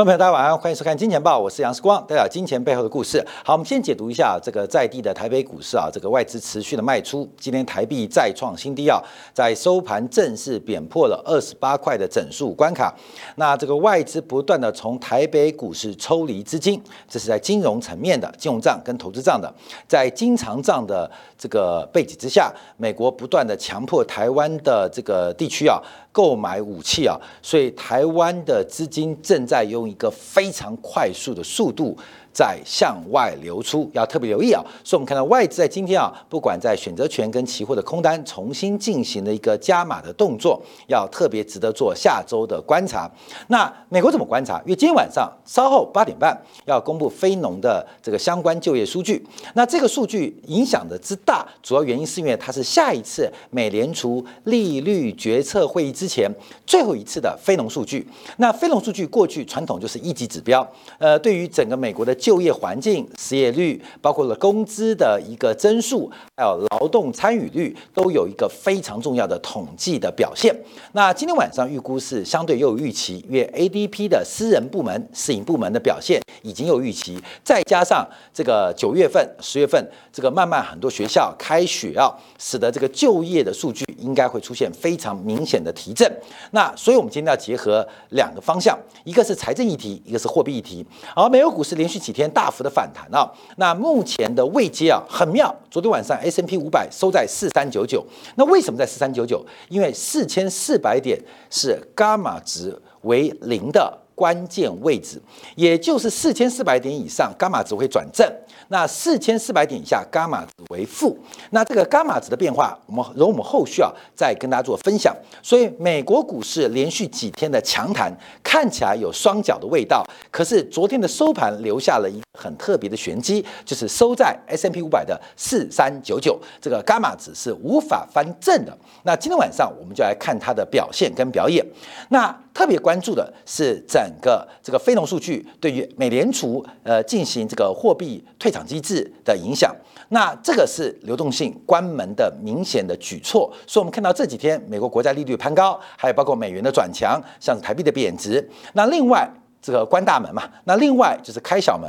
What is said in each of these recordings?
观众朋友，大家晚上，欢迎收看《金钱报》，我是杨世光，带来金钱背后的故事。好，我们先解读一下这个在地的台北股市啊，这个外资持续的卖出，今天台币再创新低啊，在收盘正式贬破了二十八块的整数关卡。那这个外资不断的从台北股市抽离资金，这是在金融层面的金融账跟投资账的，在经常账的这个背景之下，美国不断的强迫台湾的这个地区啊。购买武器啊，所以台湾的资金正在用一个非常快速的速度。在向外流出，要特别留意啊！所以，我们看到外资在今天啊，不管在选择权跟期货的空单重新进行了一个加码的动作，要特别值得做下周的观察。那美国怎么观察？因为今天晚上稍后八点半要公布非农的这个相关就业数据。那这个数据影响的之大，主要原因是因为它是下一次美联储利率决策会议之前最后一次的非农数据。那非农数据过去传统就是一级指标，呃，对于整个美国的。就业环境、失业率，包括了工资的一个增速，还有劳动参与率，都有一个非常重要的统计的表现。那今天晚上预估是相对又有预期，因为 ADP 的私人部门、私营部门的表现已经有预期，再加上这个九月份、十月份这个慢慢很多学校开学啊，使得这个就业的数据应该会出现非常明显的提振。那所以我们今天要结合两个方向，一个是财政议题，一个是货币议题。而美国股市连续几天大幅的反弹啊，那目前的位阶啊很妙。昨天晚上 S M P 五百收在四三九九，那为什么在四三九九？因为四千四百点是伽马值为零的关键位置，也就是四千四百点以上，伽马值会转正。那四千四百点以下，伽马值为负。那这个伽马值的变化，我们容我们后续啊再跟大家做分享。所以美国股市连续几天的强弹，看起来有双脚的味道。可是昨天的收盘留下了一很特别的玄机，就是收在 S M P 五百的四三九九，这个伽马值是无法翻正的。那今天晚上我们就来看它的表现跟表演。那特别关注的是整个这个非农数据对于美联储呃进行这个货币退场机制的影响，那这个是流动性关门的明显的举措，所以我们看到这几天美国国债利率攀高，还有包括美元的转强，像是台币的贬值，那另外。这个关大门嘛，那另外就是开小门。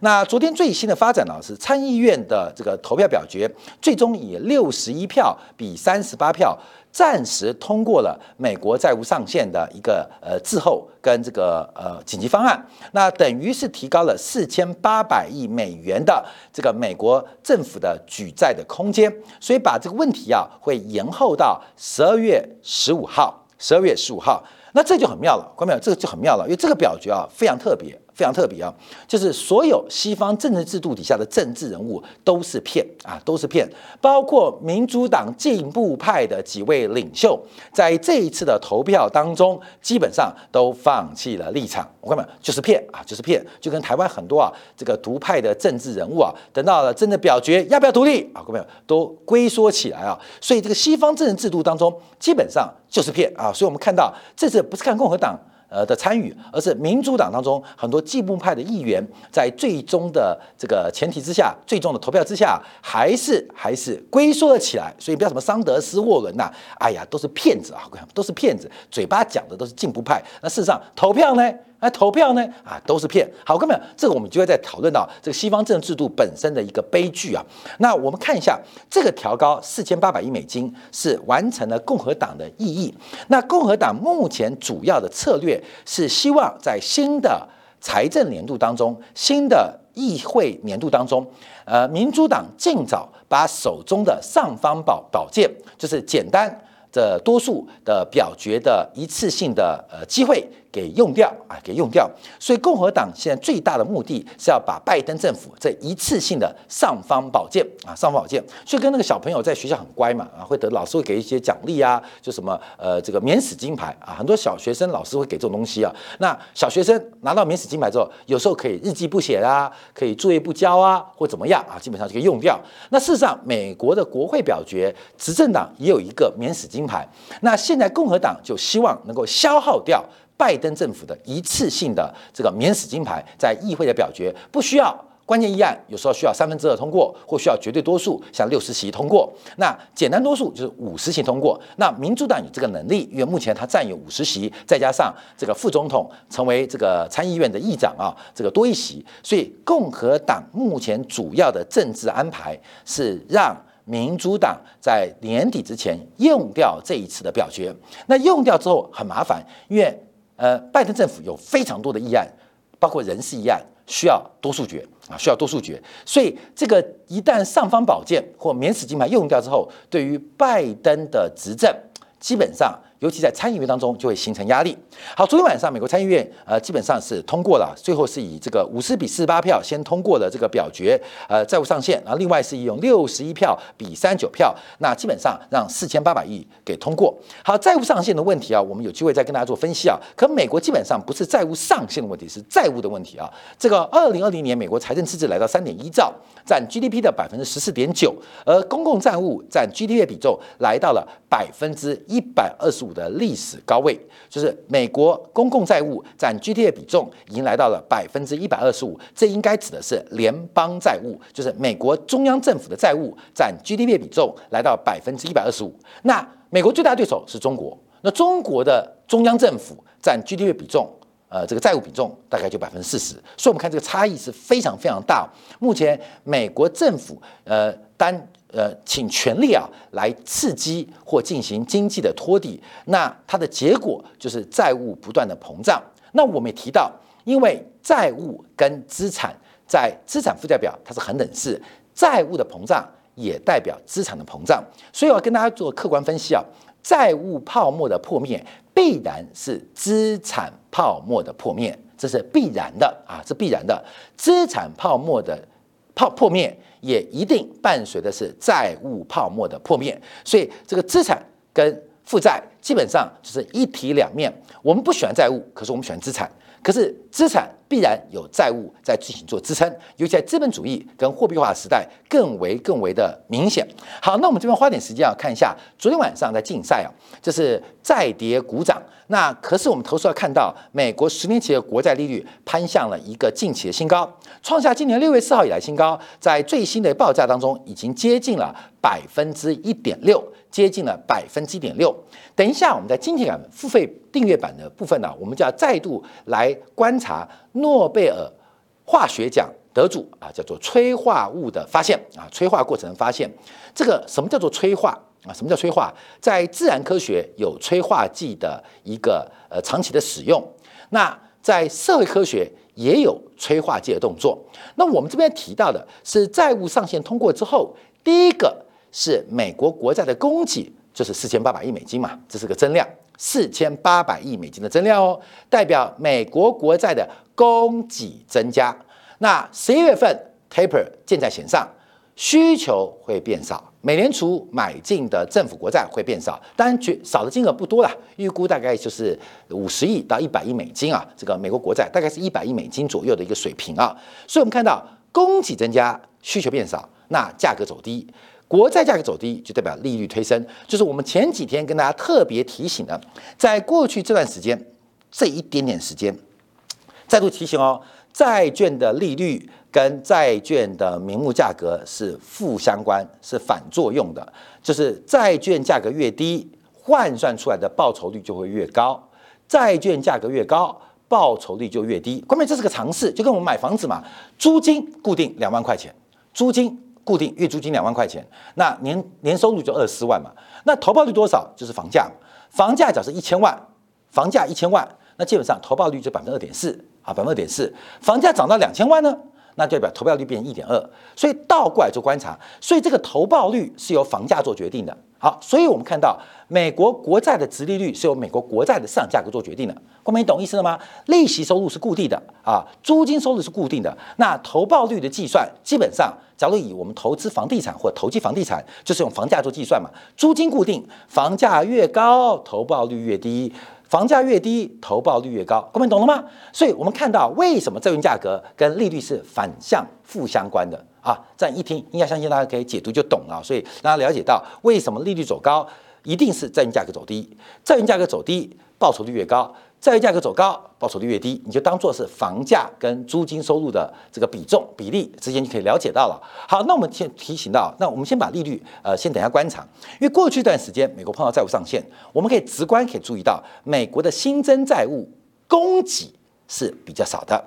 那昨天最新的发展呢，是参议院的这个投票表决，最终以六十一票比三十八票，暂时通过了美国债务上限的一个呃滞后跟这个呃紧急方案。那等于是提高了四千八百亿美元的这个美国政府的举债的空间，所以把这个问题啊会延后到十二月十五号，十二月十五号。那这就很妙了，关没有？这个就很妙了，因为这个表决啊非常特别。非常特别啊，就是所有西方政治制度底下的政治人物都是骗啊，都是骗，包括民主党进步派的几位领袖，在这一次的投票当中，基本上都放弃了立场。我看到就是骗啊，就是骗，就跟台湾很多啊这个独派的政治人物啊，等到了真的表决要不要独立啊，各位都龟缩起来啊。所以这个西方政治制度当中，基本上就是骗啊。所以我们看到这次不是看共和党。呃的参与，而是民主党当中很多进步派的议员，在最终的这个前提之下，最终的投票之下，还是还是龟缩了起来。所以不要什么桑德斯、沃伦呐，哎呀，都是骗子啊，都是骗子，嘴巴讲的都是进步派。那事实上投票呢？那投票呢？啊，都是骗。好，各位，这个我们就会在讨论到这个西方政治制度本身的一个悲剧啊。那我们看一下，这个调高四千八百亿美金是完成了共和党的意义。那共和党目前主要的策略是希望在新的财政年度当中、新的议会年度当中，呃，民主党尽早把手中的尚方宝宝剑，就是简单的多数的表决的一次性的呃机会。给用掉啊，给用掉。所以共和党现在最大的目的是要把拜登政府这一次性的尚方宝剑啊，尚方宝剑，就跟那个小朋友在学校很乖嘛啊，会得老师会给一些奖励啊，就什么呃这个免死金牌啊，很多小学生老师会给这种东西啊。那小学生拿到免死金牌之后，有时候可以日记不写啊，可以作业不交啊，或怎么样啊，基本上就可以用掉。那事实上，美国的国会表决，执政党也有一个免死金牌。那现在共和党就希望能够消耗掉。拜登政府的一次性的这个免死金牌，在议会的表决不需要关键议案有时候需要三分之二通过，或需要绝对多数，像六十席通过。那简单多数就是五十席通过。那民主党有这个能力，因为目前他占有五十席，再加上这个副总统成为这个参议院的议长啊，这个多一席，所以共和党目前主要的政治安排是让民主党在年底之前用掉这一次的表决。那用掉之后很麻烦，因为呃，拜登政府有非常多的议案，包括人事议案。需要多数决啊，需要多数决，所以这个一旦尚方宝剑或免死金牌用掉之后，对于拜登的执政，基本上。尤其在参议院当中就会形成压力。好，昨天晚上美国参议院呃基本上是通过了，最后是以这个五十比四十八票先通过了这个表决，呃债务上限，然后另外是用六十一票比三十九票，那基本上让四千八百亿给通过。好，债务上限的问题啊，我们有机会再跟大家做分析啊。可美国基本上不是债务上限的问题，是债务的问题啊。这个二零二零年美国财政赤字来到三点一兆，占 GDP 的百分之十四点九，而公共债务占 GDP 的比重来到了百分之一百二十五。的历史高位，就是美国公共债务占 GDP 的比重已经来到了百分之一百二十五，这应该指的是联邦债务，就是美国中央政府的债务占 GDP 比重来到百分之一百二十五。那美国最大对手是中国，那中国的中央政府占 GDP 比重，呃，这个债务比重大概就百分之四十，所以我们看这个差异是非常非常大。目前美国政府呃单。呃，请全力啊来刺激或进行经济的托底，那它的结果就是债务不断的膨胀。那我们也提到，因为债务跟资产在资产负债表它是恒等式，债务的膨胀也代表资产的膨胀，所以我要跟大家做客观分析啊，债务泡沫的破灭必然是资产泡沫的破灭，这是必然的啊，是必然的，资产泡沫的泡破灭。也一定伴随的是债务泡沫的破灭，所以这个资产跟负债基本上就是一体两面。我们不喜欢债务，可是我们喜欢资产。可是资产必然有债务在进行做支撑，尤其在资本主义跟货币化时代更为更为的明显。好，那我们这边花点时间啊，看一下昨天晚上在竞赛啊，就是再跌股涨。那可是我们投资要看到，美国十年期的国债利率攀向了一个近期的新高，创下今年六月四号以来新高，在最新的报价当中已经接近了百分之一点六，接近了百分之一点六。等一下，我们在今天版付费订阅版的部分呢，我们就要再度来观察诺贝尔化学奖得主啊，叫做催化物的发现啊，催化过程发现。这个什么叫做催化啊？什么叫催化？在自然科学有催化剂的一个呃长期的使用，那在社会科学也有催化剂的动作。那我们这边提到的是债务上限通过之后，第一个是美国国债的供给。就是四千八百亿美金嘛，这是个增量，四千八百亿美金的增量哦，代表美国国债的供给增加。那十一月份 taper 箭在弦上，需求会变少，美联储买进的政府国债会变少，当然绝少的金额不多了，预估大概就是五十亿到一百亿美金啊，这个美国国债大概是一百亿美金左右的一个水平啊，所以我们看到供给增加，需求变少，那价格走低。国债价格走低，就代表利率推升，就是我们前几天跟大家特别提醒的，在过去这段时间，这一点点时间，再度提醒哦，债券的利率跟债券的名目价格是负相关，是反作用的，就是债券价格越低，换算出来的报酬率就会越高，债券价格越高，报酬率就越低。关键这是个常识，就跟我们买房子嘛，租金固定两万块钱，租金。固定月租金两万块钱，那年年收入就二十四万嘛。那投报率多少？就是房价，房价假设一千万，房价一千万，那基本上投报率就百分之二点四啊，百分之二点四。房价涨到两千万呢，那代表投报率变成一点二。所以倒过来做观察，所以这个投报率是由房价做决定的。好，所以我们看到美国国债的殖利率是由美国国债的市场价格做决定的。光明，你懂意思了吗？利息收入是固定的啊，租金收入是固定的。那投报率的计算，基本上，假如以我们投资房地产或投机房地产，就是用房价做计算嘛。租金固定，房价越高，投报率越低；房价越低，投报率越高。各位，懂了吗？所以我们看到为什么债券价格跟利率是反向负相关的。啊，这样一听，应该相信大家可以解读就懂了。所以大家了解到，为什么利率走高，一定是债券价格走低，债券价格走低，报酬率越高；债务价格走高，报酬率越低，你就当做是房价跟租金收入的这个比重比例之间就可以了解到了。好，那我们先提醒到，那我们先把利率呃先等一下观察，因为过去一段时间美国碰到债务上限，我们可以直观可以注意到美国的新增债务供给是比较少的，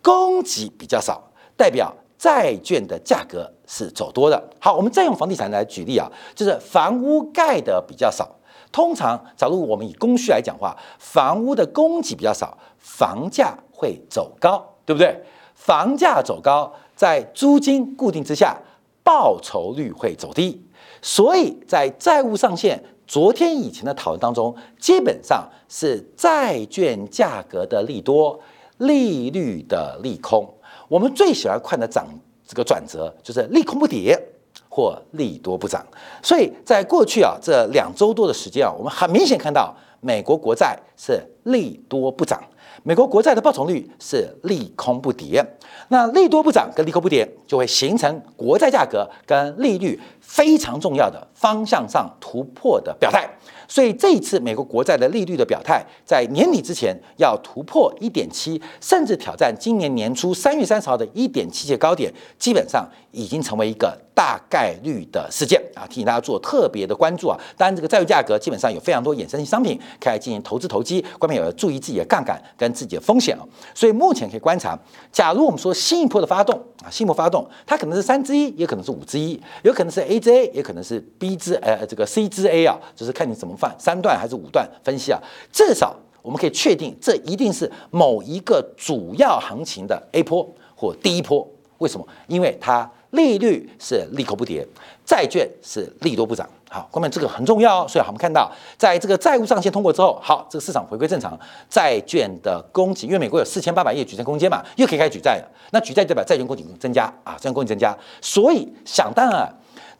供给比较少代表债券的价格是走多的。好，我们再用房地产来。举例啊，就是房屋盖的比较少。通常，假如我们以供需来讲话，房屋的供给比较少，房价会走高，对不对？房价走高，在租金固定之下，报酬率会走低。所以在债务上限昨天以前的讨论当中，基本上是债券价格的利多，利率的利空。我们最喜欢看的涨这个转折，就是利空不跌。或利多不涨，所以在过去啊这两周多的时间啊，我们很明显看到美国国债是利多不涨，美国国债的报酬率是利空不跌。那利多不涨跟利空不跌，就会形成国债价格跟利率非常重要的方向上突破的表态。所以这一次美国国债的利率的表态，在年底之前要突破一点七，甚至挑战今年年初三月三十号的一点七的高点，基本上已经成为一个大概率的事件啊！提醒大家做特别的关注啊！当然，这个债务价格基本上有非常多衍生性商品可以进行投资投机，关键有要注意自己的杠杆跟自己的风险啊！所以目前可以观察，假如我们说新一波的发动啊，新一波发动，它可能是三之一，也可能是五之一，有可能是 A 之 A，也可能是 B 之呃这个 C 之 A 啊，就是看你怎么。三段还是五段分析啊？至少我们可以确定，这一定是某一个主要行情的 A 波或第一波。为什么？因为它利率是利口不跌，债券是利多不涨。好，后面这个很重要。所以我们看到，在这个债务上限通过之后，好，这个市场回归正常，债券的供给，因为美国有四千八百亿举债空间嘛，又可以开始举债了。那举债代表债券供给增加啊，债券供给增加，所以想当然，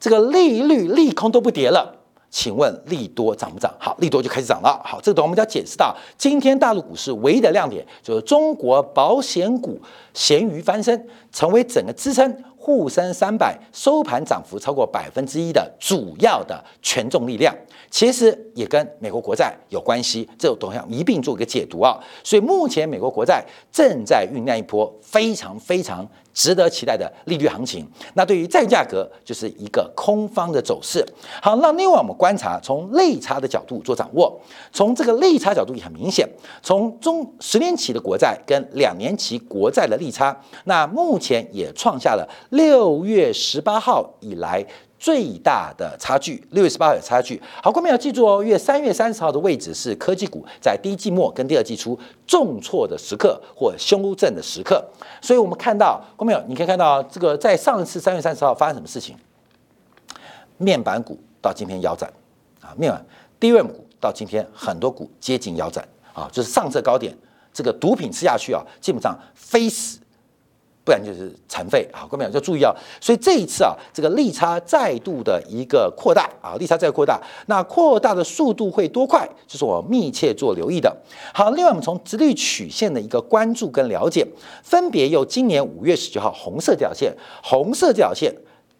这个利率利空都不跌了。请问利多涨不涨？好，利多就开始涨了。好，这个我们就要解释到，今天大陆股市唯一的亮点就是中国保险股咸鱼翻身，成为整个支撑沪深三百收盘涨幅超过百分之一的主要的权重力量。其实也跟美国国债有关系，这等下一并做一个解读啊。所以目前美国国债正在酝酿一波非常非常。值得期待的利率行情，那对于债券价格就是一个空方的走势。好，那另外我们观察从利差的角度做掌握，从这个利差角度也很明显，从中十年期的国债跟两年期国债的利差，那目前也创下了六月十八号以来。最大的差距，六月十八号有差距。好，观众要记住哦，月三月三十号的位置是科技股在第一季末跟第二季初重挫的时刻或修正的时刻。所以我们看到，观众你可以看到这个在上一次三月三十号发生什么事情？面板股到今天腰斩啊，面板低位股到今天很多股接近腰斩啊，就是上次高点，这个毒品吃下去啊，基本上非死。不然就是残废啊！各位朋友要注意啊！所以这一次啊，这个利差再度的一个扩大啊，利差再扩大，那扩大的速度会多快？就是我密切做留意的。好，另外我们从直率曲线的一个关注跟了解，分别由今年五月十九号红色这条线，红色这条线。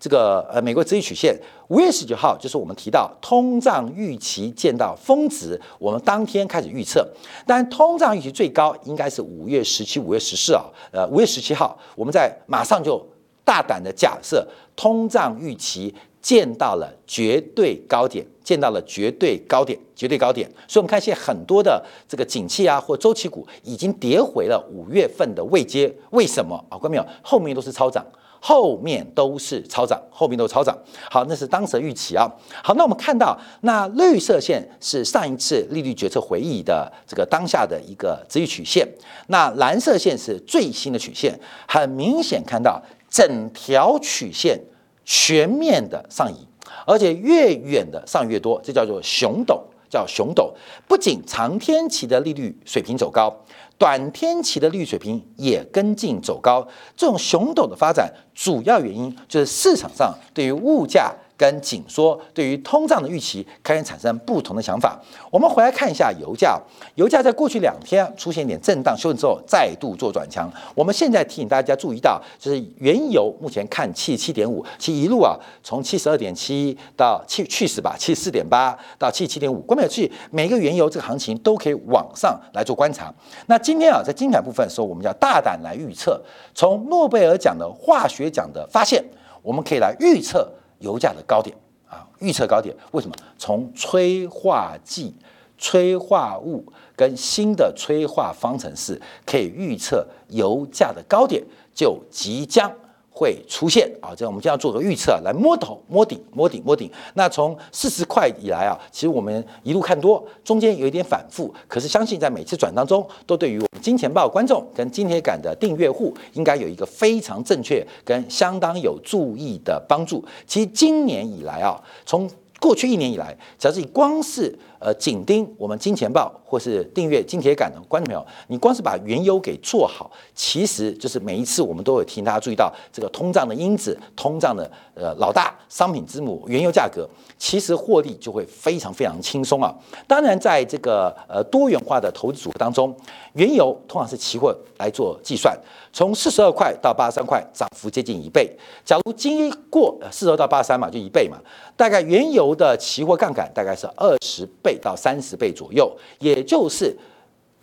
这个呃，美国资率曲线，五月十九号就是我们提到通胀预期见到峰值，我们当天开始预测，但通胀预期最高应该是五月十七、五月十四啊，呃，五月十七号，我们在马上就大胆的假设通胀预期见到了绝对高点，见到了绝对高点，绝对高点，所以我们看现在很多的这个景气啊或周期股已经跌回了五月份的位阶，为什么啊？看到没有？后面都是超涨。后面都是超涨，后面都是超涨。好，那是当时的预期啊。好，那我们看到，那绿色线是上一次利率决策会议的这个当下的一个值域曲线，那蓝色线是最新的曲线。很明显看到整条曲线全面的上移，而且越远的上越多，这叫做熊斗，叫熊斗。不仅长天期的利率水平走高。短天期的利率水平也跟进走高，这种熊斗的发展主要原因就是市场上对于物价跟紧缩，对于通胀的预期开始产生不同的想法。我们回来看一下油价，油价在过去两天出现一点震荡修正之后，再度做转强。我们现在提醒大家注意到，就是原油目前看七十七点五，其一路啊从七十二点七到七去死吧七十四点八到七十七点五，关键去每一个原油这个行情都可以往上来做观察。那今天啊在精彩部分的时候，我们要大胆来预测，从诺贝尔奖的化学奖的发现，我们可以来预测。油价的高点啊，预测高点，为什么？从催化剂、催化物跟新的催化方程式可以预测油价的高点就即将。会出现啊，这样我们就要做个预测，来摸头、摸顶、摸顶、摸顶。那从四十块以来啊，其实我们一路看多，中间有一点反复，可是相信在每次转当中，都对于我们金钱豹观众跟金铁杆的订阅户，应该有一个非常正确跟相当有注意的帮助。其实今年以来啊，从过去一年以来，只要是光是呃紧盯我们金钱豹或是订阅金铁杆的观众朋友，你光是把原油给做好，其实就是每一次我们都有提醒大家注意到这个通胀的因子，通胀的呃老大商品之母原油价格，其实获利就会非常非常轻松啊。当然，在这个呃多元化的投资组合当中，原油通常是期货来做计算。从四十二块到八十三块，涨幅接近一倍。假如经过四十二到八十三嘛，就一倍嘛。大概原油的期货杠杆大概是二十倍到三十倍左右，也就是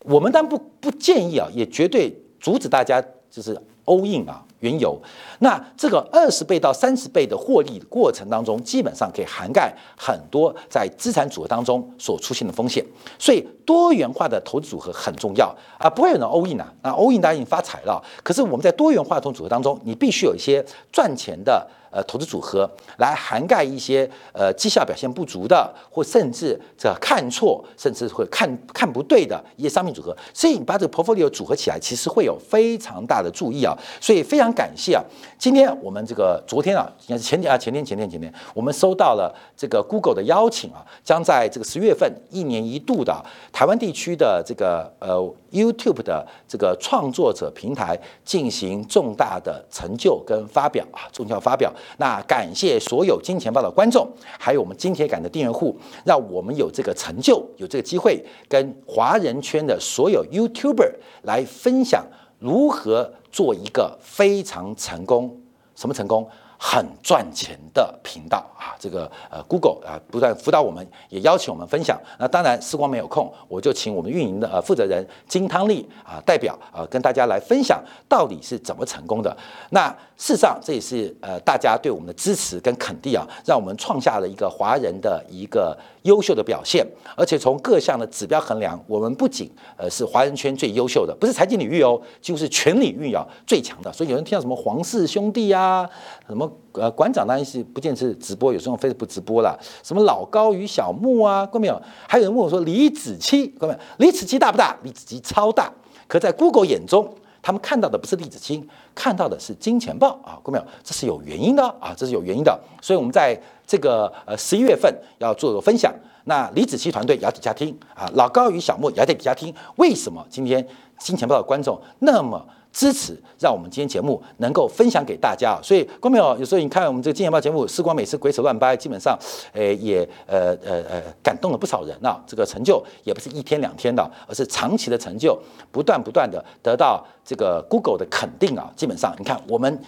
我们当然不不建议啊，也绝对阻止大家就是 all in 啊。原油，那这个二十倍到三十倍的获利过程当中，基本上可以涵盖很多在资产组合当中所出现的风险，所以多元化的投资组合很重要啊！不会有人 all in 啊，那 all in 大家已经发财了，可是我们在多元化投资组合当中，你必须有一些赚钱的。呃，投资组合来涵盖一些呃绩效表现不足的，或甚至这看错，甚至会看看不对的一些商品组合，所以你把这个 portfolio 组合起来，其实会有非常大的注意啊。所以非常感谢啊，今天我们这个昨天啊，应该是前天啊，前天前天前天，我们收到了这个 Google 的邀请啊，将在这个十月份一年一度的台湾地区的这个呃 YouTube 的这个创作者平台进行重大的成就跟发表啊，重要发表。那感谢所有金钱豹的观众，还有我们金铁杆的订阅户，让我们有这个成就，有这个机会，跟华人圈的所有 YouTuber 来分享如何做一个非常成功，什么成功？很赚钱的频道啊，这个呃，Google 啊，不断辅导我们，也邀请我们分享。那当然，时光没有空，我就请我们运营的呃负责人金汤力啊，代表啊，跟大家来分享到底是怎么成功的。那事实上，这也是呃大家对我们的支持跟肯定啊，让我们创下了一个华人的一个优秀的表现。而且从各项的指标衡量，我们不仅呃是华人圈最优秀的，不是财经领域哦，几乎是全领域啊最强的。所以有人听到什么黄氏兄弟啊，什么。呃，馆长当然是不见是直播，有时候 Facebook 直播了。什么老高与小木啊，看到没有？还有人问我说李子柒，看到没有？李子柒大不大？李子柒超大。可在 Google 眼中，他们看到的不是李子柒，看到的是金钱豹啊，各位朋友？这是有原因的啊，这是有原因的。所以我们在这个呃十一月份要做个分享。那李子柒团队也要底下听啊，老高与小莫也要在底下听。为什么今天金钱豹的观众那么？支持，让我们今天节目能够分享给大家。所以，观众朋友，有时候你看我们这个《金钱报》节目，时光每次鬼扯乱掰，基本上，诶，也呃呃呃感动了不少人啊。这个成就也不是一天两天的，而是长期的成就，不断不断的得到这个 Google 的肯定啊。基本上，你看我们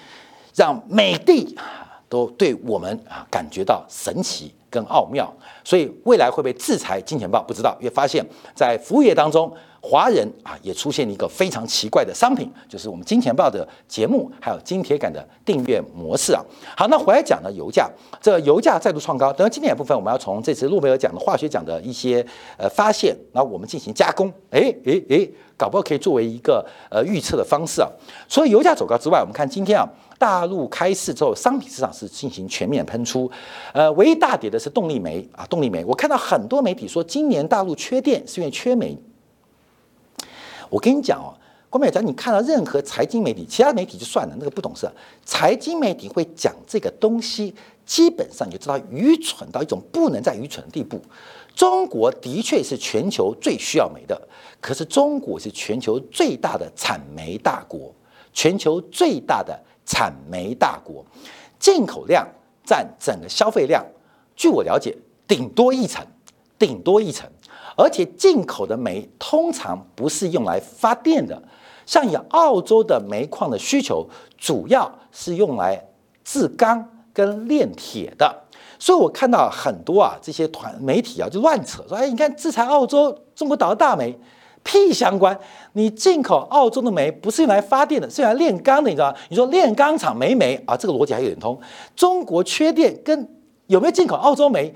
让美的都对我们啊感觉到神奇跟奥妙。所以，未来会被制裁《金钱报》不知道，因为发现，在服务业当中。华人啊，也出现了一个非常奇怪的商品，就是我们金钱豹的节目，还有金铁杆的订阅模式啊。好，那回来讲呢，油价，这油价再度创高。等到今天部分，我们要从这次诺贝尔奖的化学奖的一些呃发现，然后我们进行加工。哎哎哎，搞不好可以作为一个呃预测的方式啊。除了油价走高之外，我们看今天啊，大陆开市之后，商品市场是进行全面喷出。呃，唯一大跌的是动力煤啊，动力煤。我看到很多媒体说，今年大陆缺电是因为缺煤。我跟你讲哦，郭美讲，你看到任何财经媒体，其他媒体就算了，那个不懂事。财经媒体会讲这个东西，基本上你就知道愚蠢到一种不能再愚蠢的地步。中国的确是全球最需要煤的，可是中国是全球最大的产煤大国，全球最大的产煤大国，进口量占整个消费量，据我了解，顶多一成，顶多一成。而且进口的煤通常不是用来发电的，像以澳洲的煤矿的需求，主要是用来制钢跟炼铁的。所以我看到很多啊这些团媒体啊就乱扯说，哎，你看制裁澳洲中国岛的大煤，屁相关！你进口澳洲的煤不是用来发电的，是用来炼钢的，你知道吗？你说炼钢厂没煤啊，这个逻辑还有点通。中国缺电跟有没有进口澳洲煤？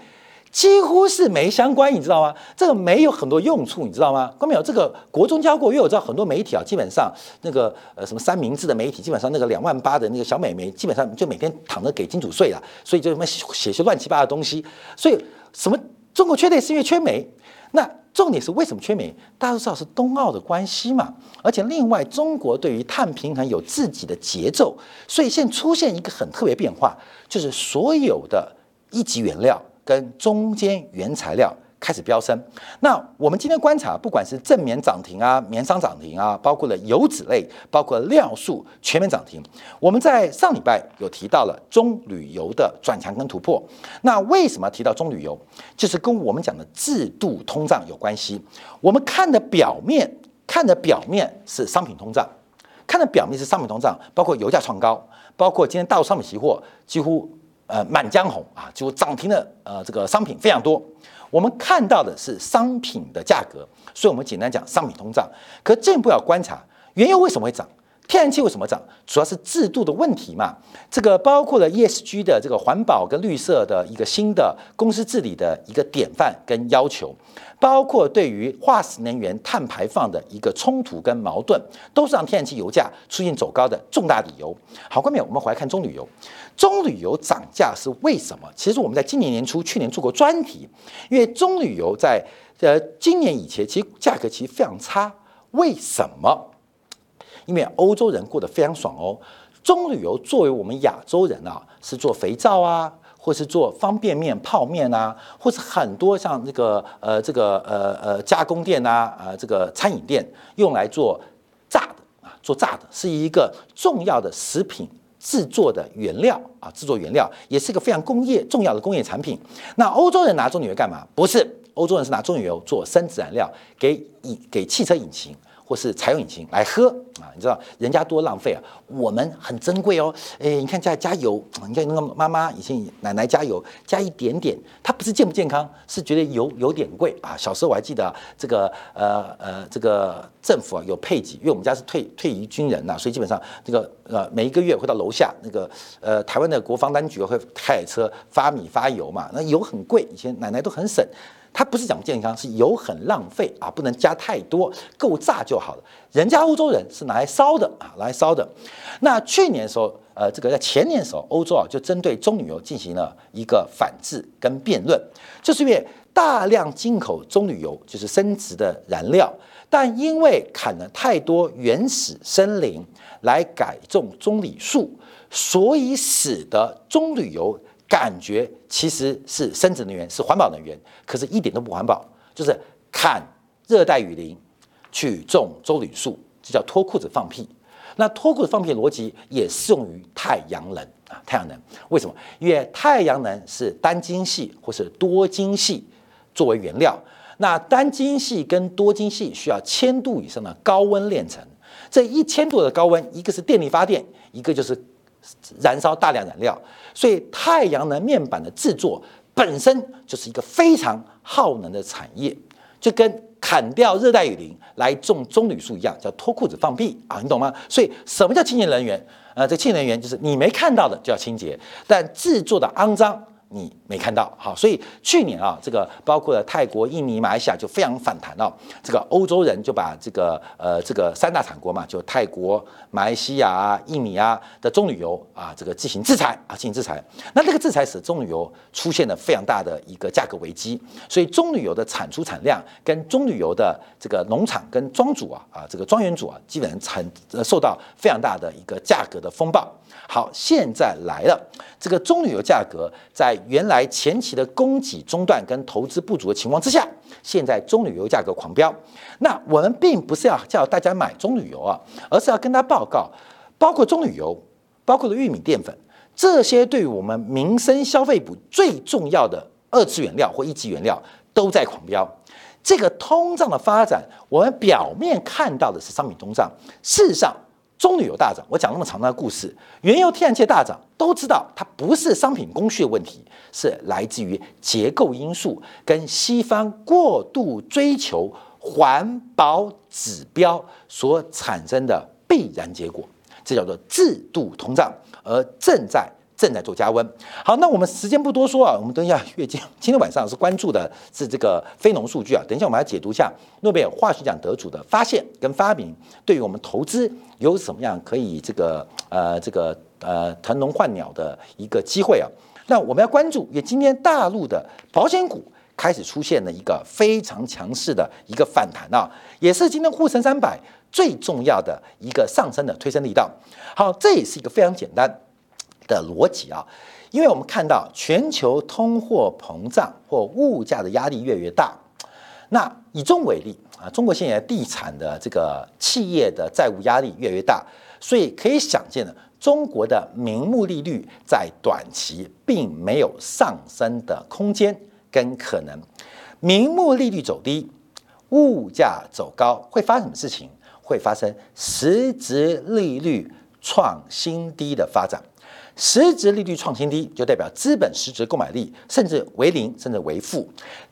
几乎是没相关，你知道吗？这个没有很多用处，你知道吗？关没有？这个国中教过，因为我知道很多媒体啊，基本上那个呃什么三明治的媒体，基本上那个两万八的那个小美眉，基本上就每天躺着给金主睡了，所以就什么写些乱七八糟的东西。所以什么中国缺电是因为缺煤？那重点是为什么缺煤？大家都知道是冬奥的关系嘛。而且另外，中国对于碳平衡有自己的节奏，所以现在出现一个很特别变化，就是所有的一级原料。跟中间原材料开始飙升，那我们今天观察，不管是正棉涨停啊、棉商涨停啊，包括了油脂类，包括料素全面涨停。我们在上礼拜有提到了中旅游的转强跟突破。那为什么提到中旅游？就是跟我们讲的制度通胀有关系。我们看的表面，看的表面是商品通胀，看的表面是商品通胀，包括油价创高，包括今天大陆商品期货几乎。呃，满江红啊，就涨停的呃，这个商品非常多。我们看到的是商品的价格，所以我们简单讲商品通胀。可进一步要观察，原油为什么会涨？天然气为什么涨？主要是制度的问题嘛。这个包括了 ESG 的这个环保跟绿色的一个新的公司治理的一个典范跟要求，包括对于化石能源碳排放的一个冲突跟矛盾，都是让天然气油价出现走高的重大理由。好，后面我们回来看中旅游，中旅游涨价是为什么？其实我们在今年年初、去年做过专题，因为中旅游在呃今年以前其实价格其实非常差，为什么？因为欧洲人过得非常爽哦，棕榈油作为我们亚洲人啊，是做肥皂啊，或是做方便面、泡面啊，或是很多像这个呃这个呃呃加工店啊，啊这个餐饮店用来做炸的啊，做炸的是一个重要的食品制作的原料啊，制作原料也是一个非常工业重要的工业产品。那欧洲人拿棕榈油干嘛？不是，欧洲人是拿棕榈油做生质燃料，给引给汽车引擎。或是柴油引擎来喝啊，你知道人家多浪费啊，我们很珍贵哦。哎，你看加加油，你看那个妈妈以前奶奶加油加一点点，她不是健不健康，是觉得油有点贵啊。小时候我还记得这个呃呃这个政府啊有配给，因为我们家是退退役军人呐，所以基本上这个呃每一个月会到楼下那个呃台湾的国防单局会开车发米发油嘛，那油很贵，以前奶奶都很省。它不是讲健康，是油很浪费啊，不能加太多，够炸就好了。人家欧洲人是拿来烧的啊，拿来烧的。那去年的时候，呃，这个在前年的时候，欧洲啊就针对棕榈油进行了一个反制跟辩论，就是因为大量进口棕榈油就是升值的燃料，但因为砍了太多原始森林来改种棕榈树，所以使得棕榈油。感觉其实是生殖能源，是环保能源，可是一点都不环保，就是砍热带雨林去种棕榈树，这叫脱裤子放屁。那脱裤子放屁逻辑也适用于太阳能啊，太阳能为什么？因为太阳能是单晶系或是多晶系作为原料，那单晶系跟多晶系需要千度以上的高温炼成，这一千度的高温，一个是电力发电，一个就是。燃烧大量燃料，所以太阳能面板的制作本身就是一个非常耗能的产业，就跟砍掉热带雨林来种棕榈树一样，叫脱裤子放屁啊，你懂吗？所以什么叫清洁能源？呃，这清洁能源就是你没看到的就要清洁，但制作的肮脏。你没看到，好，所以去年啊，这个包括了泰国、印尼、马来西亚就非常反弹了。这个欧洲人就把这个呃这个三大产国嘛，就泰国、马来西亚、印尼啊的棕榈油啊，这个进行制裁啊，进行制裁。那这个制裁使棕榈油出现了非常大的一个价格危机，所以棕榈油的产出产量跟棕榈油的这个农场跟庄主啊啊这个庄园主啊，基本上产受到非常大的一个价格的风暴。好，现在来了，这个棕榈油价格在原来前期的供给中断跟投资不足的情况之下，现在棕榈油价格狂飙。那我们并不是要叫大家买棕榈油啊，而是要跟他报告，包括棕榈油，包括了玉米淀粉，这些对于我们民生消费补最重要的二次原料或一级原料都在狂飙。这个通胀的发展，我们表面看到的是商品通胀，事实上。中旅游大涨，我讲那么长的故事，原油、天然气大涨，都知道它不是商品供需的问题，是来自于结构因素跟西方过度追求环保指标所产生的必然结果，这叫做制度通胀，而正在。正在做加温。好，那我们时间不多说啊，我们等一下月经今天晚上是关注的是这个非农数据啊。等一下我们来解读一下诺贝尔化学奖得主的发现跟发明，对于我们投资有什么样可以这个呃这个呃腾笼换鸟的一个机会啊？那我们要关注，也今天大陆的保险股开始出现了一个非常强势的一个反弹啊，也是今天沪深三百最重要的一个上升的推升力道。好，这也是一个非常简单。的逻辑啊，因为我们看到全球通货膨胀或物价的压力越来越大，那以中为例啊，中国现在地产的这个企业的债务压力越来越大，所以可以想见的，中国的名目利率在短期并没有上升的空间跟可能，名目利率走低，物价走高，会发生什么事情？会发生实质利率创新低的发展。实质利率创新低，就代表资本实质购买力甚至为零，甚至为负。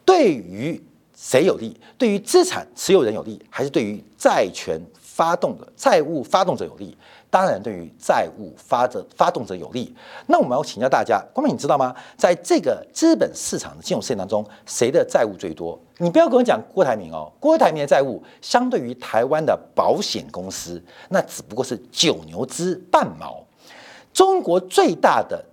对于谁有利？对于资产持有人有利，还是对于债权发动的债务发动者有利？当然，对于债务发者发动者有利。那我们要请教大家，光明，你知道吗？在这个资本市场的金融市场当中，谁的债务最多？你不要跟我讲郭台铭哦，郭台铭的债务相对于台湾的保险公司，那只不过是九牛之半毛。中国最大的、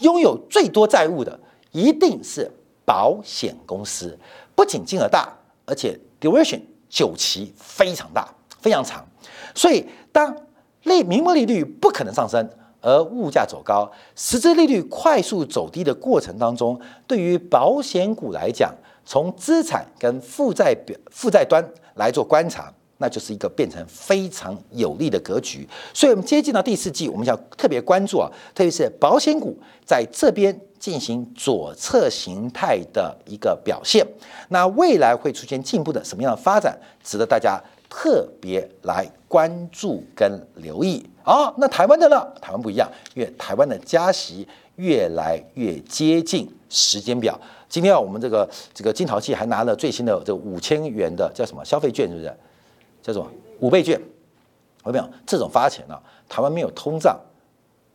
拥有最多债务的，一定是保险公司。不仅金额大，而且 duration 久期非常大、非常长。所以，当利名目利率不可能上升，而物价走高，实质利率快速走低的过程当中，对于保险股来讲，从资产跟负债表、负债端来做观察。那就是一个变成非常有利的格局，所以我们接近到第四季，我们要特别关注啊，特别是保险股在这边进行左侧形态的一个表现。那未来会出现进一步的什么样的发展，值得大家特别来关注跟留意好。那台湾的呢？台湾不一样，因为台湾的加息越来越接近时间表。今天啊，我们这个这个金淘气还拿了最新的这五千元的叫什么消费券，是不是？叫做五倍券，我跟你讲这种发钱呢？台湾没有通胀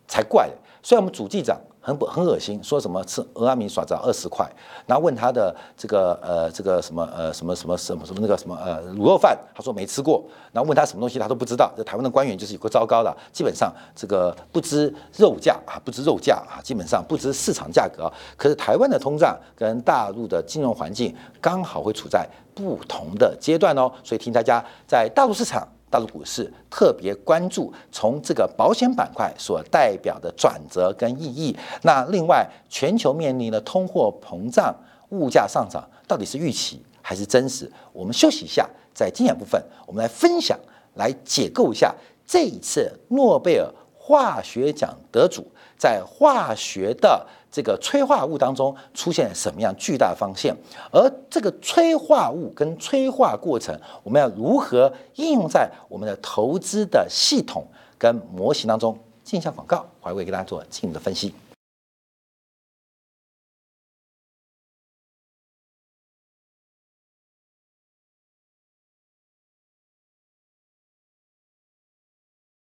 才怪！虽然我们主机长很不很恶心，说什么吃俄阿米耍只要二十块，然后问他的这个呃这个什么呃什么什么什么什么那个什么呃卤肉饭，他说没吃过，然后问他什么东西他都不知道。这台湾的官员就是有个糟糕的，基本上这个不知肉价啊，不知肉价啊，基本上不知市场价格。可是台湾的通胀跟大陆的金融环境刚好会处在。不同的阶段哦，所以听大家在大陆市场、大陆股市特别关注，从这个保险板块所代表的转折跟意义。那另外，全球面临的通货膨胀、物价上涨，到底是预期还是真实？我们休息一下，在精简部分，我们来分享、来解构一下这一次诺贝尔化学奖得主在化学的。这个催化物当中出现什么样巨大方向？而这个催化物跟催化过程，我们要如何应用在我们的投资的系统跟模型当中？进一下广告，还会给大家做进一步的分析。